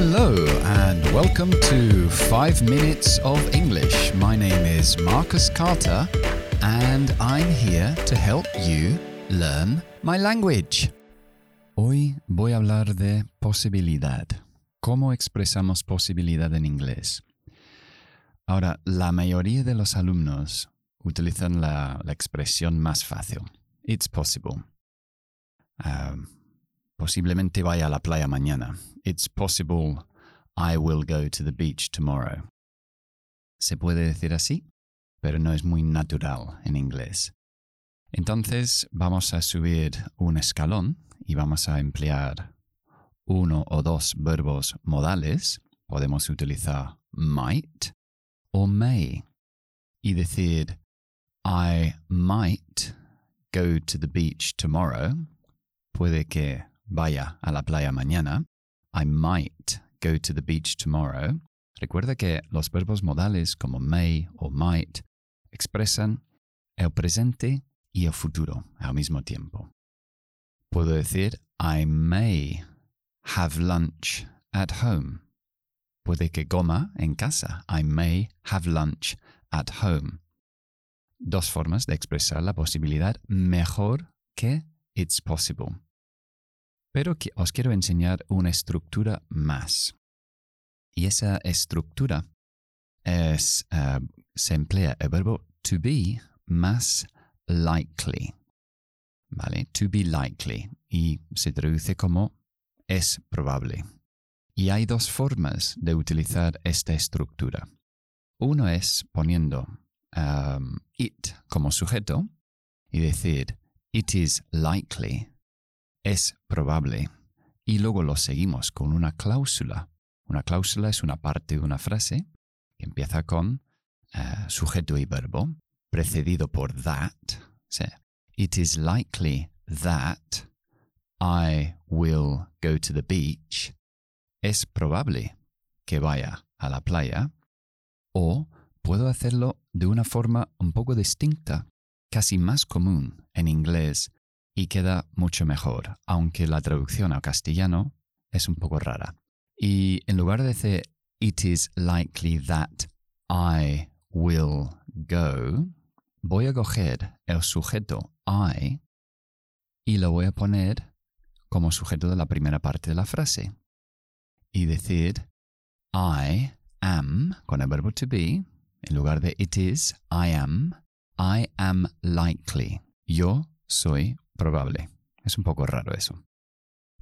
Hello, and welcome to 5 Minutes of English. My name is Marcus Carter, and I'm here to help you learn my language. Hoy voy a hablar de posibilidad. ¿Cómo expresamos posibilidad en inglés? Ahora, la mayoría de los alumnos utilizan la, la expresión más fácil. It's possible. Um, posiblemente vaya a la playa mañana. It's possible I will go to the beach tomorrow. Se puede decir así, pero no es muy natural en inglés. Entonces vamos a subir un escalón y vamos a emplear uno o dos verbos modales. Podemos utilizar might o may y decir I might go to the beach tomorrow. Puede que vaya a la playa mañana. I might go to the beach tomorrow. Recuerda que los verbos modales como may o might expresan el presente y el futuro al mismo tiempo. Puedo decir I may have lunch at home. Puede que coma en casa. I may have lunch at home. Dos formas de expresar la posibilidad mejor que it's possible. Pero os quiero enseñar una estructura más. Y esa estructura es, uh, se emplea el verbo to be más likely. ¿Vale? To be likely. Y se traduce como es probable. Y hay dos formas de utilizar esta estructura. Uno es poniendo um, it como sujeto y decir it is likely es probable. Y luego lo seguimos con una cláusula. Una cláusula es una parte de una frase que empieza con uh, sujeto y verbo, precedido por that. It is likely that I will go to the beach. Es probable que vaya a la playa. O puedo hacerlo de una forma un poco distinta, casi más común en inglés y queda mucho mejor, aunque la traducción al castellano es un poco rara. Y en lugar de decir It is likely that I will go, voy a coger el sujeto I y lo voy a poner como sujeto de la primera parte de la frase. Y decir I am con el verbo to be, en lugar de it is, I am, I am likely. Yo soy probable. Es un poco raro eso.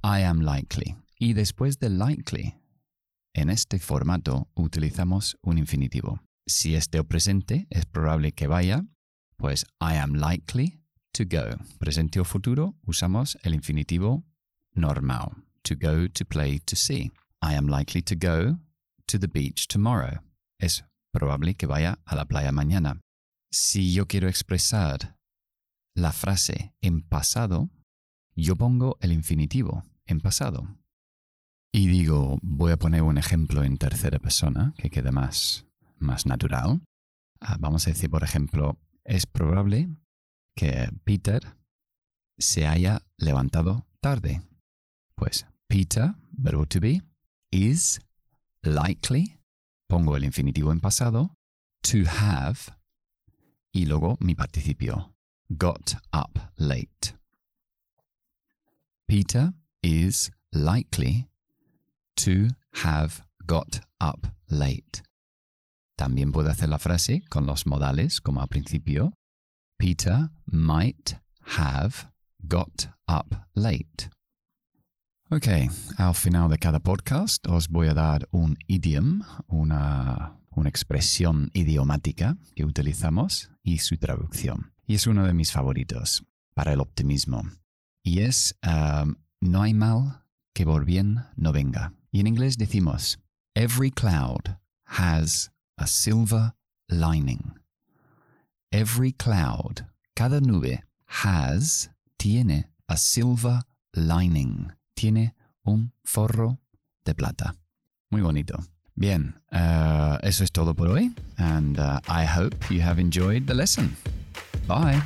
I am likely. Y después de likely, en este formato utilizamos un infinitivo. Si este presente es probable que vaya, pues I am likely to go. Presente o futuro usamos el infinitivo normal. To go, to play, to see. I am likely to go to the beach tomorrow. Es probable que vaya a la playa mañana. Si yo quiero expresar la frase en pasado, yo pongo el infinitivo en pasado. Y digo, voy a poner un ejemplo en tercera persona que quede más, más natural. Ah, vamos a decir, por ejemplo, es probable que Peter se haya levantado tarde. Pues Peter, verbo to be, is likely, pongo el infinitivo en pasado, to have, y luego mi participio, got up late. Peter is likely to have got up late. También puedo hacer la frase con los modales como al principio. Peter might have got up late. Ok, al final de cada podcast os voy a dar un idiom, una, una expresión idiomática que utilizamos y su traducción y es uno de mis favoritos para el optimismo. Y es um, no hay mal que por bien no venga. Y en inglés decimos, every cloud has a silver lining. Every cloud, cada nube, has, tiene a silver lining. Tiene un forro de plata. Muy bonito. Bien, uh, eso es todo por hoy. And uh, I hope you have enjoyed the lesson. Bye.